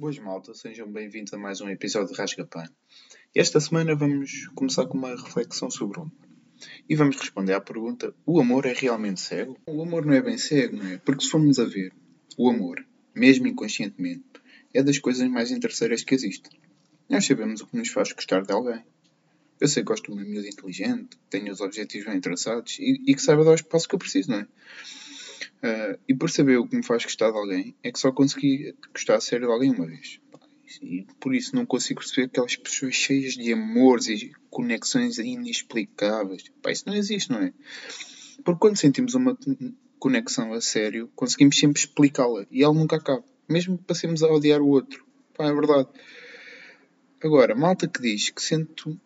Boas malta, sejam bem-vindos a mais um episódio de Rasgapan. Esta semana vamos começar com uma reflexão sobre o amor. E vamos responder à pergunta: o amor é realmente cego? O amor não é bem cego, não é? Porque se formos a ver, o amor, mesmo inconscientemente, é das coisas mais interesseiras que existem. Nós sabemos o que nos faz gostar de alguém. Eu sei que gosto de uma miúda inteligente, que tenha os objetivos bem traçados e, e que saiba dar os passos que eu preciso, não é? Uh, e por saber o que me faz gostar de alguém, é que só consegui gostar a sério de alguém uma vez. E por isso não consigo perceber aquelas pessoas cheias de amores e conexões inexplicáveis. Pá, isso não existe, não é? Porque quando sentimos uma conexão a sério, conseguimos sempre explicá-la e ela nunca acaba. Mesmo que passemos a odiar o outro. Pá, é verdade. Agora, malta que diz que sente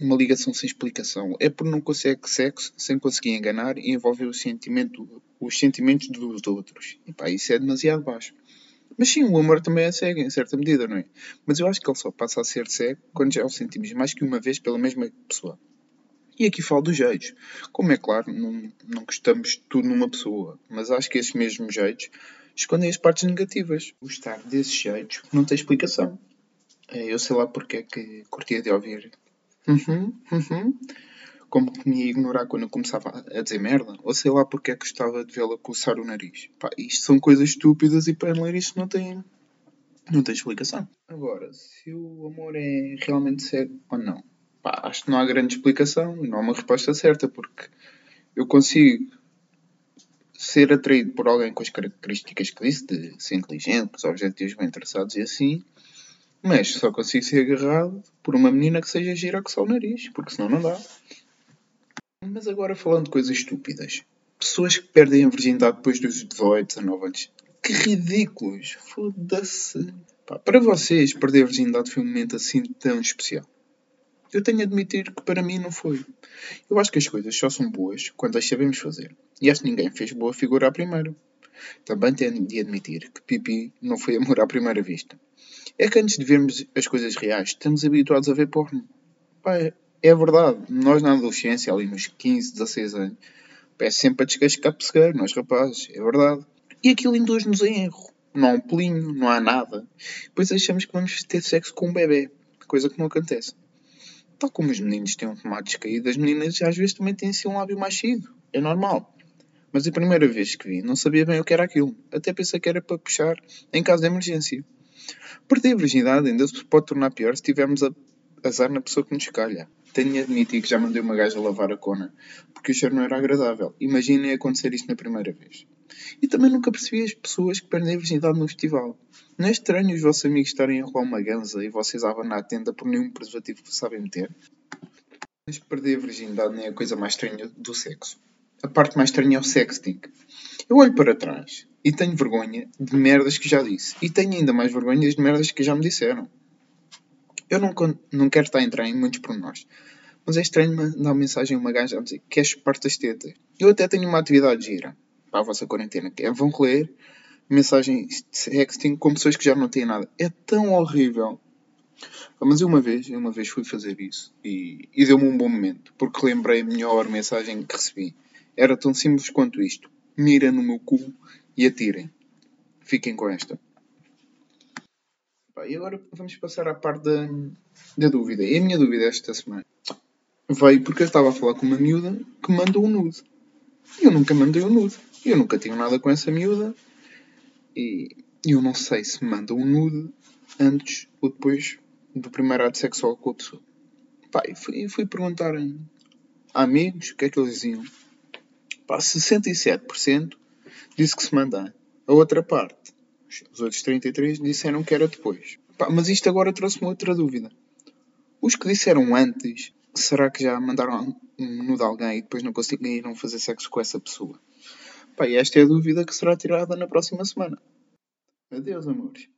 uma ligação sem explicação é por não conseguir sexo sem conseguir enganar e envolver o sentimento, os sentimentos dos outros. E pá, isso é demasiado baixo. Mas sim, o amor também é cego, em certa medida, não é? Mas eu acho que ele só passa a ser cego quando já o sentimos mais que uma vez pela mesma pessoa. E aqui falo dos jeitos. Como é claro, não, não gostamos tudo numa pessoa, mas acho que esses mesmos jeitos escondem as partes negativas. Gostar desses jeitos não tem explicação. É, eu sei lá porque é que curtia de ouvir. Uhum, uhum como que me ia ignorar quando eu começava a dizer merda, ou sei lá porque é que gostava de vê-la coçar o nariz. Pá, isto são coisas estúpidas e para ler isto não tem, não tem explicação. Agora, se o amor é realmente cego ou não, pá, acho que não há grande explicação não há uma resposta certa, porque eu consigo ser atraído por alguém com as características que disse, de ser inteligente, os objetivos bem traçados e assim, mas só consigo ser agarrado por uma menina que seja gira que só o nariz, porque senão não dá. Mas agora falando de coisas estúpidas. Pessoas que perdem a virgindade depois dos 18, 19 anos. Que ridículos! Foda-se! Para vocês, perder a virgindade foi um momento assim tão especial. Eu tenho a admitir que para mim não foi. Eu acho que as coisas só são boas quando as sabemos fazer. E acho que ninguém fez boa figura à primeira. Também tenho de admitir que Pipi não foi amor à primeira vista. É que antes de vermos as coisas reais, estamos habituados a ver porno. Pá, é verdade, nós na adolescência, ali nos 15, 16 anos, peço sempre a descascar pessegueiro, nós rapazes, é verdade. E aquilo induz-nos em erro. Não há um pelinho, não há nada. Depois achamos que vamos ter sexo com um bebê, coisa que não acontece. Tal como os meninos têm um tomate caído, as meninas às vezes também têm assim um lábio mais chido. É normal. Mas a primeira vez que vi, não sabia bem o que era aquilo. Até pensei que era para puxar em caso de emergência. Perder a virgindade ainda se pode tornar pior se tivermos azar na pessoa que nos calha. Tenho de admitir que já mandei uma gaja lavar a cona, porque o cheiro não era agradável. Imaginem acontecer isto na primeira vez. E também nunca percebi as pessoas que perdem a virgindade no festival. Não é estranho os vossos amigos estarem a rolar uma ganza e vocês abanar a tenda por nenhum preservativo que sabem meter? Mas perder a virgindade nem é a coisa mais estranha do sexo. A parte mais estranha é o sexting. Eu olho para trás e tenho vergonha de merdas que já disse. E tenho ainda mais vergonha de merdas que já me disseram. Eu não, não quero estar a entrar em muitos pormenores, mas é estranho mandar uma mensagem a uma gaja a dizer que és parte das tetas. Eu até tenho uma atividade gira para a vossa quarentena, que é vão ler mensagens de sexting com pessoas que já não têm nada. É tão horrível. Mas uma vez, uma vez fui fazer isso e, e deu-me um bom momento, porque lembrei a melhor mensagem que recebi. Era tão simples quanto isto. Mira no meu cu e atirem. Fiquem com esta e agora vamos passar à parte da, da dúvida. E a minha dúvida esta semana veio porque eu estava a falar com uma miúda que mandou um nude. Eu nunca mandei um nude. Eu nunca tive nada com essa miúda. E eu não sei se manda um nude antes ou depois do primeiro ato sexual com a pessoa. Pá, e fui, fui perguntar a amigos o que é que eles diziam. Pá, 67% disse que se manda. A outra parte os outros 33 disseram que era depois. Pá, mas isto agora trouxe-me outra dúvida. Os que disseram antes, será que já mandaram um nude a alguém e depois não conseguiram fazer sexo com essa pessoa? Pá, esta é a dúvida que será tirada na próxima semana. Adeus, amores.